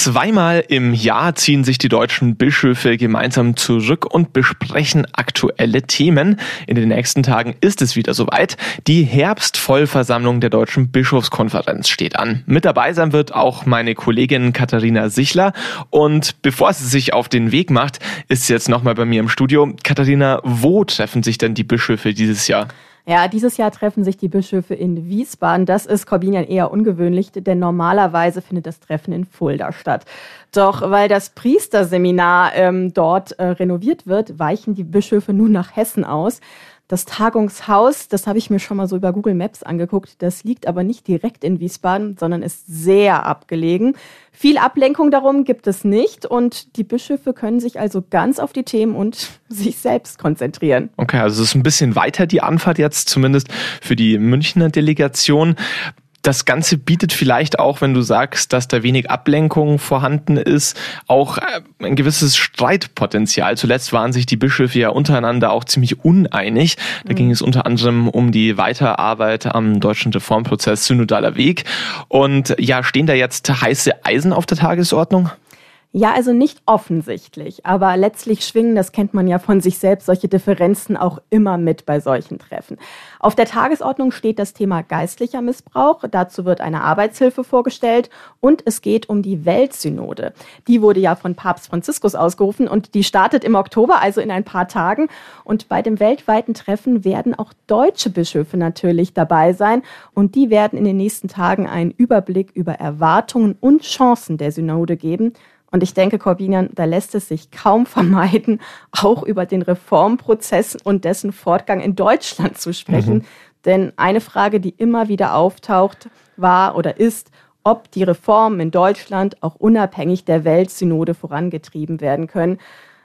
Zweimal im Jahr ziehen sich die deutschen Bischöfe gemeinsam zurück und besprechen aktuelle Themen. In den nächsten Tagen ist es wieder soweit. Die Herbstvollversammlung der deutschen Bischofskonferenz steht an. Mit dabei sein wird auch meine Kollegin Katharina Sichler. Und bevor sie sich auf den Weg macht, ist sie jetzt nochmal bei mir im Studio. Katharina, wo treffen sich denn die Bischöfe dieses Jahr? Ja, dieses Jahr treffen sich die Bischöfe in Wiesbaden. Das ist Corbinian eher ungewöhnlich, denn normalerweise findet das Treffen in Fulda statt. Doch weil das Priesterseminar ähm, dort äh, renoviert wird, weichen die Bischöfe nun nach Hessen aus. Das Tagungshaus, das habe ich mir schon mal so über Google Maps angeguckt, das liegt aber nicht direkt in Wiesbaden, sondern ist sehr abgelegen. Viel Ablenkung darum gibt es nicht und die Bischöfe können sich also ganz auf die Themen und sich selbst konzentrieren. Okay, also es ist ein bisschen weiter die Anfahrt jetzt, zumindest für die Münchner Delegation das Ganze bietet vielleicht auch, wenn du sagst, dass da wenig Ablenkung vorhanden ist, auch äh, ein gewisses Streitpotenzial. Zuletzt waren sich die Bischöfe ja untereinander auch ziemlich uneinig. Da mhm. ging es unter anderem um die Weiterarbeit am deutschen Reformprozess Synodaler Weg. Und ja, stehen da jetzt heiße Eisen auf der Tagesordnung? Ja, also nicht offensichtlich, aber letztlich schwingen, das kennt man ja von sich selbst, solche Differenzen auch immer mit bei solchen Treffen. Auf der Tagesordnung steht das Thema geistlicher Missbrauch. Dazu wird eine Arbeitshilfe vorgestellt und es geht um die Weltsynode. Die wurde ja von Papst Franziskus ausgerufen und die startet im Oktober, also in ein paar Tagen. Und bei dem weltweiten Treffen werden auch deutsche Bischöfe natürlich dabei sein und die werden in den nächsten Tagen einen Überblick über Erwartungen und Chancen der Synode geben und ich denke, Corbinian, da lässt es sich kaum vermeiden, auch über den Reformprozess und dessen Fortgang in Deutschland zu sprechen. Mhm. Denn eine Frage, die immer wieder auftaucht, war oder ist, ob die Reformen in Deutschland auch unabhängig der Weltsynode vorangetrieben werden können.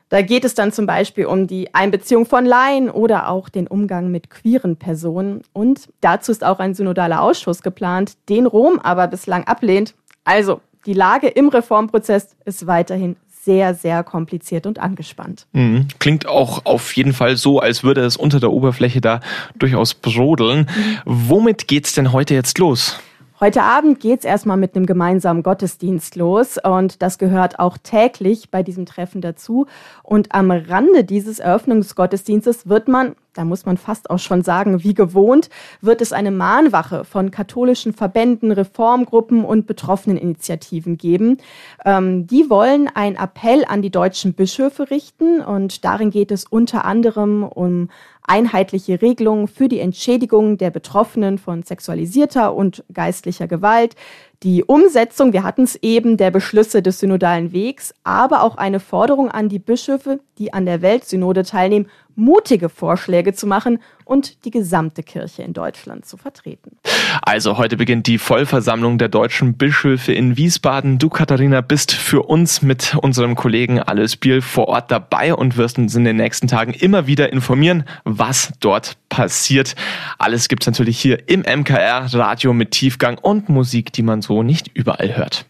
Da geht es dann zum Beispiel um die Einbeziehung von Laien oder auch den Umgang mit queeren Personen. Und dazu ist auch ein synodaler Ausschuss geplant, den Rom aber bislang ablehnt. Also die Lage im Reformprozess ist weiterhin sehr, sehr kompliziert und angespannt. Mhm. Klingt auch auf jeden Fall so, als würde es unter der Oberfläche da durchaus brodeln. Mhm. Womit geht's denn heute jetzt los? Heute Abend geht es erstmal mit einem gemeinsamen Gottesdienst los und das gehört auch täglich bei diesem Treffen dazu. Und am Rande dieses Eröffnungsgottesdienstes wird man, da muss man fast auch schon sagen, wie gewohnt, wird es eine Mahnwache von katholischen Verbänden, Reformgruppen und betroffenen Initiativen geben. Ähm, die wollen einen Appell an die deutschen Bischöfe richten und darin geht es unter anderem um einheitliche Regelungen für die Entschädigung der Betroffenen von sexualisierter und geistlicher Gewalt, die Umsetzung, wir hatten es eben, der Beschlüsse des synodalen Wegs, aber auch eine Forderung an die Bischöfe, die an der Weltsynode teilnehmen, mutige Vorschläge zu machen und die gesamte Kirche in Deutschland zu vertreten. Also heute beginnt die Vollversammlung der deutschen Bischöfe in Wiesbaden. Du, Katharina, bist für uns mit unserem Kollegen Alles Biel vor Ort dabei und wirst uns in den nächsten Tagen immer wieder informieren, was dort passiert. Alles gibt's natürlich hier im MKR Radio mit Tiefgang und Musik, die man so nicht überall hört.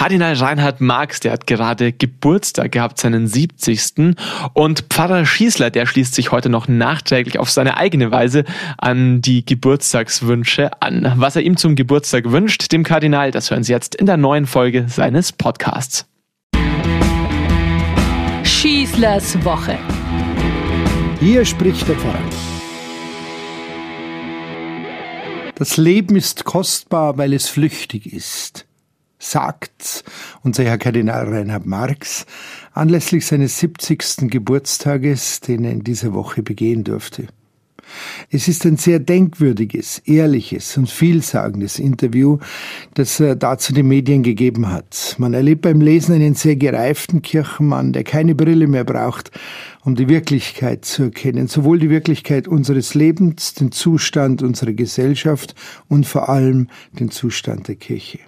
Kardinal Reinhard Marx, der hat gerade Geburtstag gehabt, seinen 70. Und Pfarrer Schießler, der schließt sich heute noch nachträglich auf seine eigene Weise an die Geburtstagswünsche an. Was er ihm zum Geburtstag wünscht, dem Kardinal, das hören Sie jetzt in der neuen Folge seines Podcasts. Schießlers Woche. Hier spricht der Pfarrer. Das Leben ist kostbar, weil es flüchtig ist sagt unser Herr Kardinal Reinhard Marx anlässlich seines 70. Geburtstages, den er in dieser Woche begehen durfte. Es ist ein sehr denkwürdiges, ehrliches und vielsagendes Interview, das er dazu den Medien gegeben hat. Man erlebt beim Lesen einen sehr gereiften Kirchenmann, der keine Brille mehr braucht, um die Wirklichkeit zu erkennen, sowohl die Wirklichkeit unseres Lebens, den Zustand unserer Gesellschaft und vor allem den Zustand der Kirche.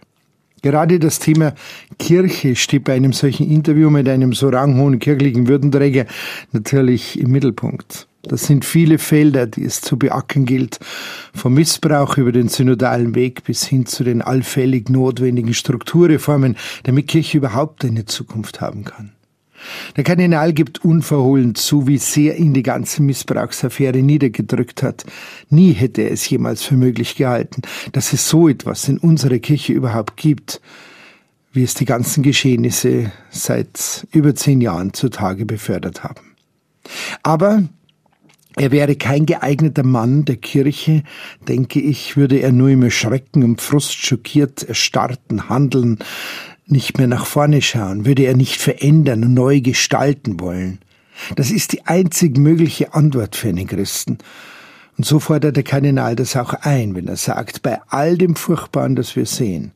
Gerade das Thema Kirche steht bei einem solchen Interview mit einem so ranghohen kirchlichen Würdenträger natürlich im Mittelpunkt. Das sind viele Felder, die es zu beackern gilt, vom Missbrauch über den synodalen Weg bis hin zu den allfällig notwendigen Strukturreformen, damit Kirche überhaupt eine Zukunft haben kann. Der Kardinal gibt unverhohlen zu, wie sehr ihn die ganze Missbrauchsaffäre niedergedrückt hat. Nie hätte er es jemals für möglich gehalten, dass es so etwas in unserer Kirche überhaupt gibt, wie es die ganzen Geschehnisse seit über zehn Jahren zutage befördert haben. Aber er wäre kein geeigneter Mann der Kirche, denke ich, würde er nur im Erschrecken und Frust schockiert erstarrten Handeln, nicht mehr nach vorne schauen, würde er nicht verändern und neu gestalten wollen. Das ist die einzig mögliche Antwort für einen Christen. Und so fordert der Kardinal das auch ein, wenn er sagt, bei all dem Furchtbaren, das wir sehen,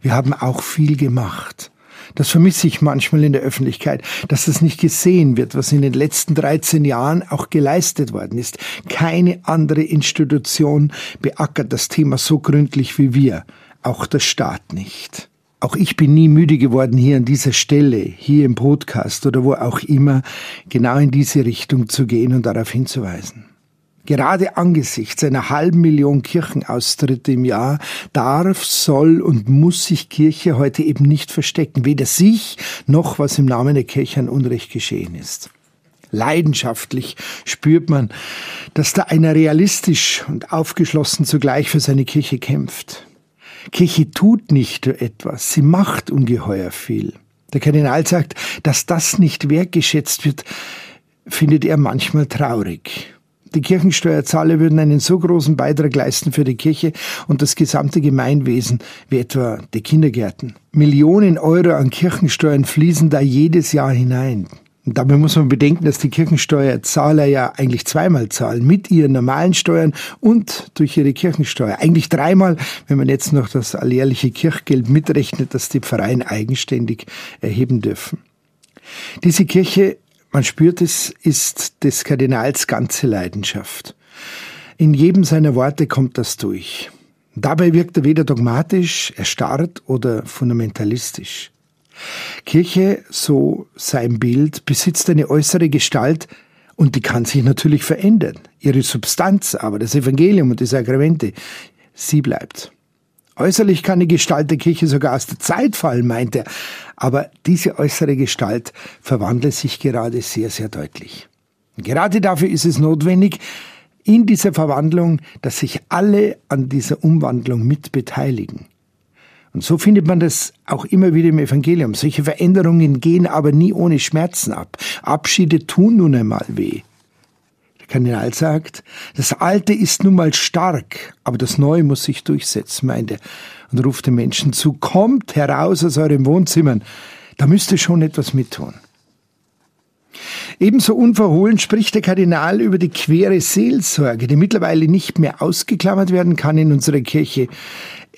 wir haben auch viel gemacht. Das vermisse ich manchmal in der Öffentlichkeit, dass das nicht gesehen wird, was in den letzten 13 Jahren auch geleistet worden ist. Keine andere Institution beackert das Thema so gründlich wie wir, auch der Staat nicht. Auch ich bin nie müde geworden, hier an dieser Stelle, hier im Podcast oder wo auch immer, genau in diese Richtung zu gehen und darauf hinzuweisen. Gerade angesichts einer halben Million Kirchenaustritte im Jahr darf, soll und muss sich Kirche heute eben nicht verstecken, weder sich noch was im Namen der Kirche an Unrecht geschehen ist. Leidenschaftlich spürt man, dass da einer realistisch und aufgeschlossen zugleich für seine Kirche kämpft. Kirche tut nicht nur etwas, sie macht ungeheuer viel. Der Kardinal sagt, dass das nicht wertgeschätzt wird, findet er manchmal traurig. Die Kirchensteuerzahler würden einen so großen Beitrag leisten für die Kirche und das gesamte Gemeinwesen, wie etwa die Kindergärten. Millionen Euro an Kirchensteuern fließen da jedes Jahr hinein. Und dabei muss man bedenken, dass die Kirchensteuerzahler ja eigentlich zweimal zahlen, mit ihren normalen Steuern und durch ihre Kirchensteuer. Eigentlich dreimal, wenn man jetzt noch das alljährliche Kirchgeld mitrechnet, das die Pfarreien eigenständig erheben dürfen. Diese Kirche man spürt es, ist des Kardinals ganze Leidenschaft. In jedem seiner Worte kommt das durch. Dabei wirkt er weder dogmatisch, erstarrt oder fundamentalistisch. Kirche, so sein Bild, besitzt eine äußere Gestalt und die kann sich natürlich verändern. Ihre Substanz aber, das Evangelium und die Sakramente, sie bleibt. Äußerlich kann die Gestalt der Kirche sogar aus der Zeit fallen, meint er. Aber diese äußere Gestalt verwandelt sich gerade sehr, sehr deutlich. Gerade dafür ist es notwendig, in dieser Verwandlung, dass sich alle an dieser Umwandlung mit beteiligen. Und so findet man das auch immer wieder im Evangelium. Solche Veränderungen gehen aber nie ohne Schmerzen ab. Abschiede tun nun einmal weh. Kardinal sagt, das Alte ist nun mal stark, aber das Neue muss sich durchsetzen, meint er, und ruft den Menschen zu, kommt heraus aus euren Wohnzimmern, da müsst ihr schon etwas mittun. Ebenso unverhohlen spricht der Kardinal über die quere Seelsorge, die mittlerweile nicht mehr ausgeklammert werden kann in unserer Kirche.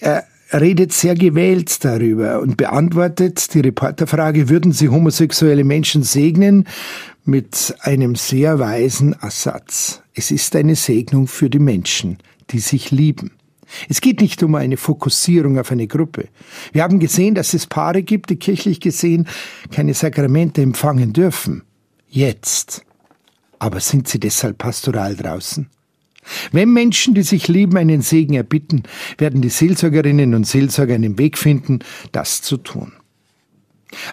Er redet sehr gewählt darüber und beantwortet die Reporterfrage, würden Sie homosexuelle Menschen segnen? Mit einem sehr weisen Ersatz. Es ist eine Segnung für die Menschen, die sich lieben. Es geht nicht um eine Fokussierung auf eine Gruppe. Wir haben gesehen, dass es Paare gibt, die kirchlich gesehen keine Sakramente empfangen dürfen. Jetzt. Aber sind sie deshalb pastoral draußen? Wenn Menschen, die sich lieben, einen Segen erbitten, werden die Seelsorgerinnen und Seelsorger einen Weg finden, das zu tun.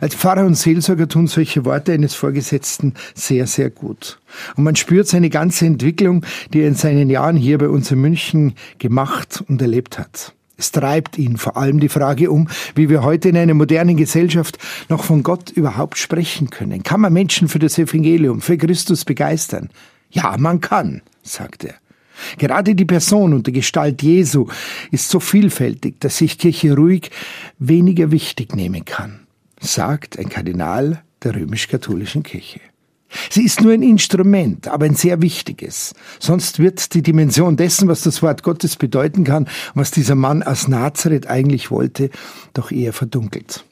Als Pfarrer und Seelsorger tun solche Worte eines Vorgesetzten sehr, sehr gut. Und man spürt seine ganze Entwicklung, die er in seinen Jahren hier bei uns in München gemacht und erlebt hat. Es treibt ihn vor allem die Frage um, wie wir heute in einer modernen Gesellschaft noch von Gott überhaupt sprechen können. Kann man Menschen für das Evangelium, für Christus begeistern? Ja, man kann, sagt er. Gerade die Person und die Gestalt Jesu ist so vielfältig, dass sich Kirche ruhig weniger wichtig nehmen kann sagt ein Kardinal der römisch-katholischen Kirche. Sie ist nur ein Instrument, aber ein sehr wichtiges. Sonst wird die Dimension dessen, was das Wort Gottes bedeuten kann was dieser Mann aus Nazareth eigentlich wollte, doch eher verdunkelt.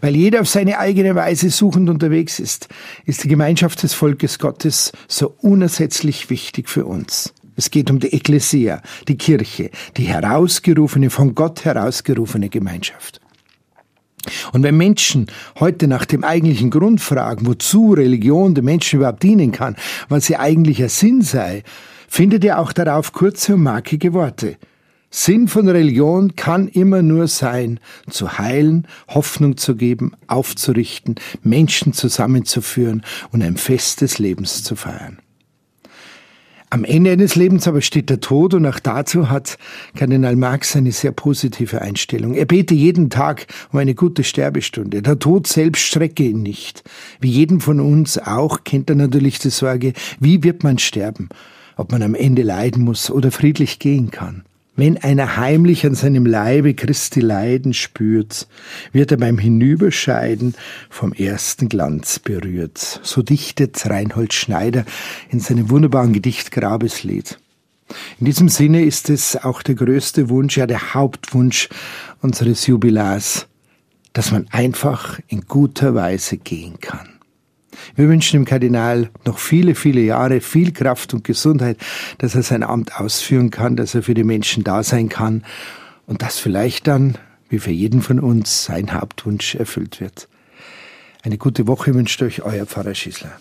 Weil jeder auf seine eigene Weise suchend unterwegs ist, ist die Gemeinschaft des Volkes Gottes so unersetzlich wichtig für uns. Es geht um die Ekklesia, die Kirche, die herausgerufene, von Gott herausgerufene Gemeinschaft. Und wenn Menschen heute nach dem eigentlichen Grund fragen, wozu Religion den Menschen überhaupt dienen kann, was ihr eigentlicher Sinn sei, findet ihr auch darauf kurze und markige Worte. Sinn von Religion kann immer nur sein, zu heilen, Hoffnung zu geben, aufzurichten, Menschen zusammenzuführen und ein Fest des Lebens zu feiern. Am Ende eines Lebens aber steht der Tod und auch dazu hat Kardinal Marx eine sehr positive Einstellung. Er bete jeden Tag um eine gute Sterbestunde. Der Tod selbst strecke ihn nicht. Wie jeden von uns auch kennt er natürlich die Sorge, wie wird man sterben? Ob man am Ende leiden muss oder friedlich gehen kann. Wenn einer heimlich an seinem Leibe Christi Leiden spürt, wird er beim Hinüberscheiden vom ersten Glanz berührt. So dichtet Reinhold Schneider in seinem wunderbaren Gedicht Grabeslied. In diesem Sinne ist es auch der größte Wunsch, ja der Hauptwunsch unseres Jubilars, dass man einfach in guter Weise gehen kann. Wir wünschen dem Kardinal noch viele, viele Jahre, viel Kraft und Gesundheit, dass er sein Amt ausführen kann, dass er für die Menschen da sein kann und dass vielleicht dann, wie für jeden von uns, sein Hauptwunsch erfüllt wird. Eine gute Woche wünscht euch euer Pfarrer Schießler.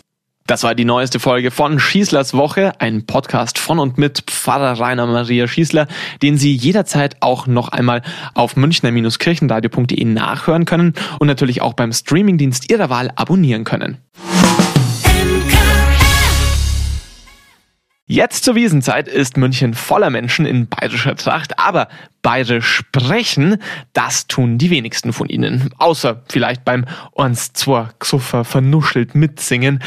Das war die neueste Folge von Schießlers Woche, ein Podcast von und mit Pfarrer Rainer Maria Schießler, den Sie jederzeit auch noch einmal auf münchner-kirchenradio.de nachhören können und natürlich auch beim Streamingdienst Ihrer Wahl abonnieren können. Jetzt zur Wiesenzeit ist München voller Menschen in bayerischer Tracht, aber bayerisch sprechen, das tun die wenigsten von ihnen. Außer vielleicht beim uns zwar Xuffer vernuschelt mitsingen.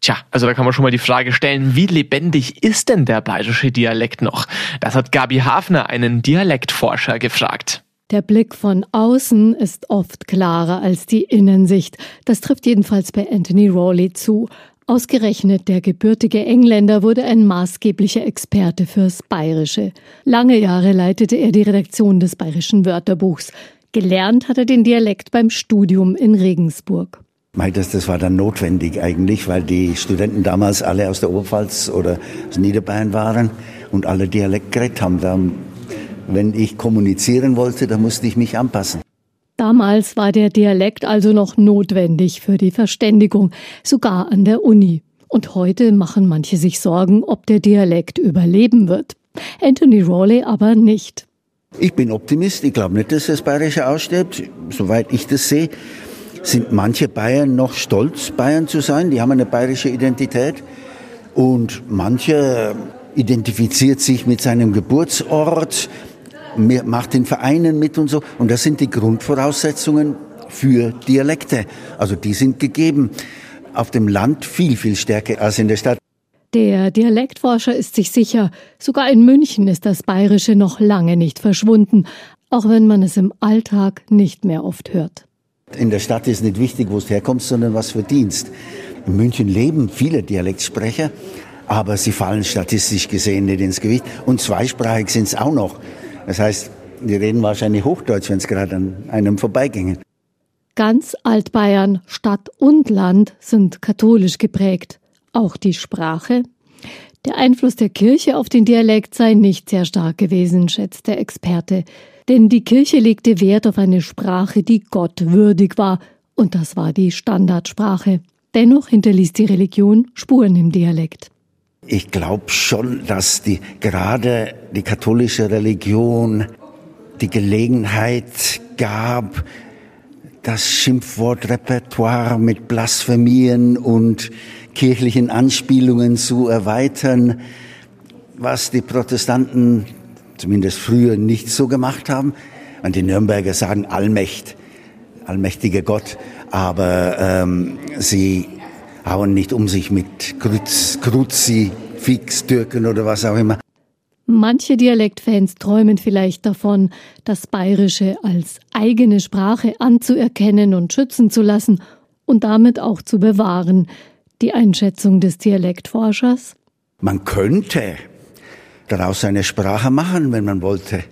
Tja, also da kann man schon mal die Frage stellen, wie lebendig ist denn der bayerische Dialekt noch? Das hat Gabi Hafner, einen Dialektforscher, gefragt. Der Blick von außen ist oft klarer als die Innensicht. Das trifft jedenfalls bei Anthony Rawley zu. Ausgerechnet der gebürtige Engländer wurde ein maßgeblicher Experte fürs Bayerische. Lange Jahre leitete er die Redaktion des Bayerischen Wörterbuchs. Gelernt hat er den Dialekt beim Studium in Regensburg. Das, das war dann notwendig eigentlich, weil die Studenten damals alle aus der Oberpfalz oder aus Niederbayern waren und alle Dialekt geredet haben. wenn ich kommunizieren wollte, dann musste ich mich anpassen. Damals war der Dialekt also noch notwendig für die Verständigung, sogar an der Uni. Und heute machen manche sich Sorgen, ob der Dialekt überleben wird. Anthony Rawley aber nicht. Ich bin Optimist. Ich glaube nicht, dass das Bayerische ausstirbt. Soweit ich das sehe, sind manche Bayern noch stolz, Bayern zu sein. Die haben eine bayerische Identität. Und manche identifiziert sich mit seinem Geburtsort, macht den Vereinen mit und so. Und das sind die Grundvoraussetzungen für Dialekte. Also die sind gegeben. Auf dem Land viel, viel stärker als in der Stadt. Der Dialektforscher ist sich sicher, sogar in München ist das Bayerische noch lange nicht verschwunden, auch wenn man es im Alltag nicht mehr oft hört. In der Stadt ist nicht wichtig, wo es herkommt, sondern was verdienst. In München leben viele Dialektsprecher, aber sie fallen statistisch gesehen nicht ins Gewicht. Und zweisprachig sind es auch noch. Das heißt, die reden wahrscheinlich Hochdeutsch, wenn es gerade an einem vorbeigingen. Ganz Altbayern, Stadt und Land sind katholisch geprägt. Auch die Sprache. Der Einfluss der Kirche auf den Dialekt sei nicht sehr stark gewesen, schätzt der Experte. Denn die Kirche legte Wert auf eine Sprache, die Gott würdig war. Und das war die Standardsprache. Dennoch hinterließ die Religion Spuren im Dialekt. Ich glaube schon, dass die, gerade die katholische Religion die Gelegenheit gab, das Schimpfwortrepertoire mit Blasphemien und kirchlichen Anspielungen zu erweitern, was die Protestanten zumindest früher nicht so gemacht haben. Und die Nürnberger sagen Allmächt, allmächtiger Gott, aber ähm, sie hauen nicht um sich mit Kruz, Fix, Türken oder was auch immer. Manche Dialektfans träumen vielleicht davon, das Bayerische als eigene Sprache anzuerkennen und schützen zu lassen und damit auch zu bewahren. Die Einschätzung des Dialektforschers? Man könnte daraus eine Sprache machen, wenn man wollte.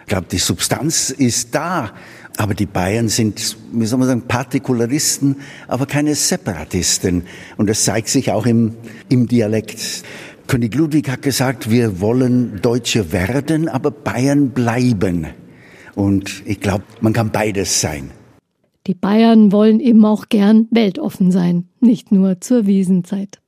Ich glaube, die Substanz ist da. Aber die Bayern sind, wie soll man sagen, Partikularisten, aber keine Separatisten. Und das zeigt sich auch im, im Dialekt. König Ludwig hat gesagt, wir wollen Deutsche werden, aber Bayern bleiben. Und ich glaube, man kann beides sein. Die Bayern wollen eben auch gern weltoffen sein, nicht nur zur Wiesenzeit.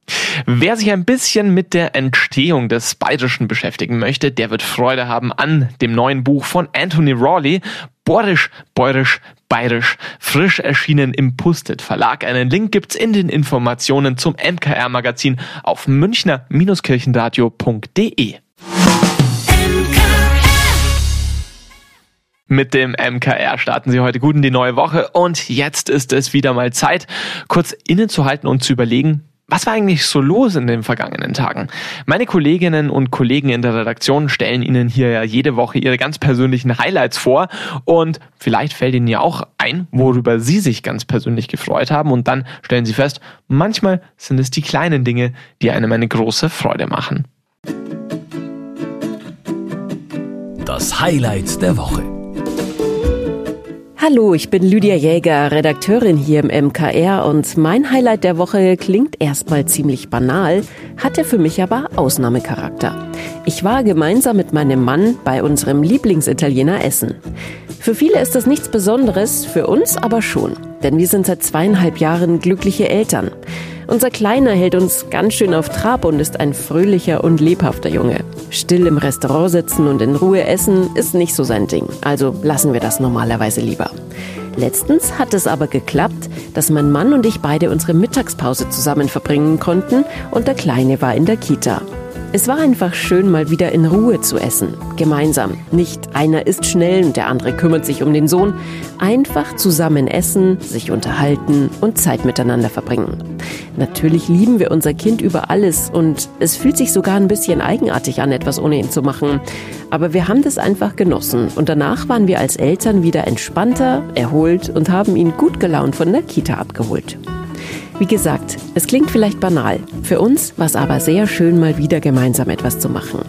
Wer sich ein bisschen mit der Entstehung des Bayerischen beschäftigen möchte, der wird Freude haben an dem neuen Buch von Anthony Rawley, Borisch, Bäuerisch, Bayerisch, frisch erschienen im Pustet Verlag. Einen Link gibt's in den Informationen zum MKR-Magazin auf münchner-kirchenradio.de. Mit dem MKR starten Sie heute gut in die neue Woche und jetzt ist es wieder mal Zeit, kurz innezuhalten und zu überlegen, was war eigentlich so los in den vergangenen Tagen? Meine Kolleginnen und Kollegen in der Redaktion stellen Ihnen hier ja jede Woche ihre ganz persönlichen Highlights vor und vielleicht fällt Ihnen ja auch ein, worüber Sie sich ganz persönlich gefreut haben und dann stellen Sie fest, manchmal sind es die kleinen Dinge, die einem eine große Freude machen. Das Highlight der Woche. Hallo, ich bin Lydia Jäger, Redakteurin hier im MKR und mein Highlight der Woche klingt erstmal ziemlich banal, hatte für mich aber Ausnahmecharakter. Ich war gemeinsam mit meinem Mann bei unserem Lieblingsitaliener essen. Für viele ist das nichts Besonderes, für uns aber schon, denn wir sind seit zweieinhalb Jahren glückliche Eltern. Unser Kleiner hält uns ganz schön auf Trab und ist ein fröhlicher und lebhafter Junge. Still im Restaurant sitzen und in Ruhe essen ist nicht so sein Ding, also lassen wir das normalerweise lieber. Letztens hat es aber geklappt, dass mein Mann und ich beide unsere Mittagspause zusammen verbringen konnten und der Kleine war in der Kita. Es war einfach schön, mal wieder in Ruhe zu essen. Gemeinsam. Nicht einer isst schnell und der andere kümmert sich um den Sohn. Einfach zusammen essen, sich unterhalten und Zeit miteinander verbringen. Natürlich lieben wir unser Kind über alles und es fühlt sich sogar ein bisschen eigenartig an, etwas ohne ihn zu machen. Aber wir haben das einfach genossen und danach waren wir als Eltern wieder entspannter, erholt und haben ihn gut gelaunt von der Kita abgeholt. Wie gesagt, es klingt vielleicht banal. Für uns war es aber sehr schön, mal wieder gemeinsam etwas zu machen.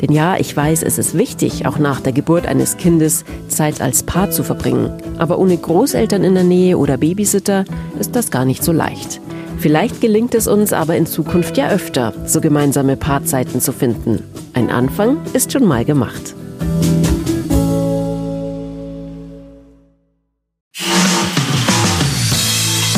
Denn ja, ich weiß, es ist wichtig, auch nach der Geburt eines Kindes Zeit als Paar zu verbringen. Aber ohne Großeltern in der Nähe oder Babysitter ist das gar nicht so leicht. Vielleicht gelingt es uns aber in Zukunft ja öfter, so gemeinsame Paarzeiten zu finden. Ein Anfang ist schon mal gemacht.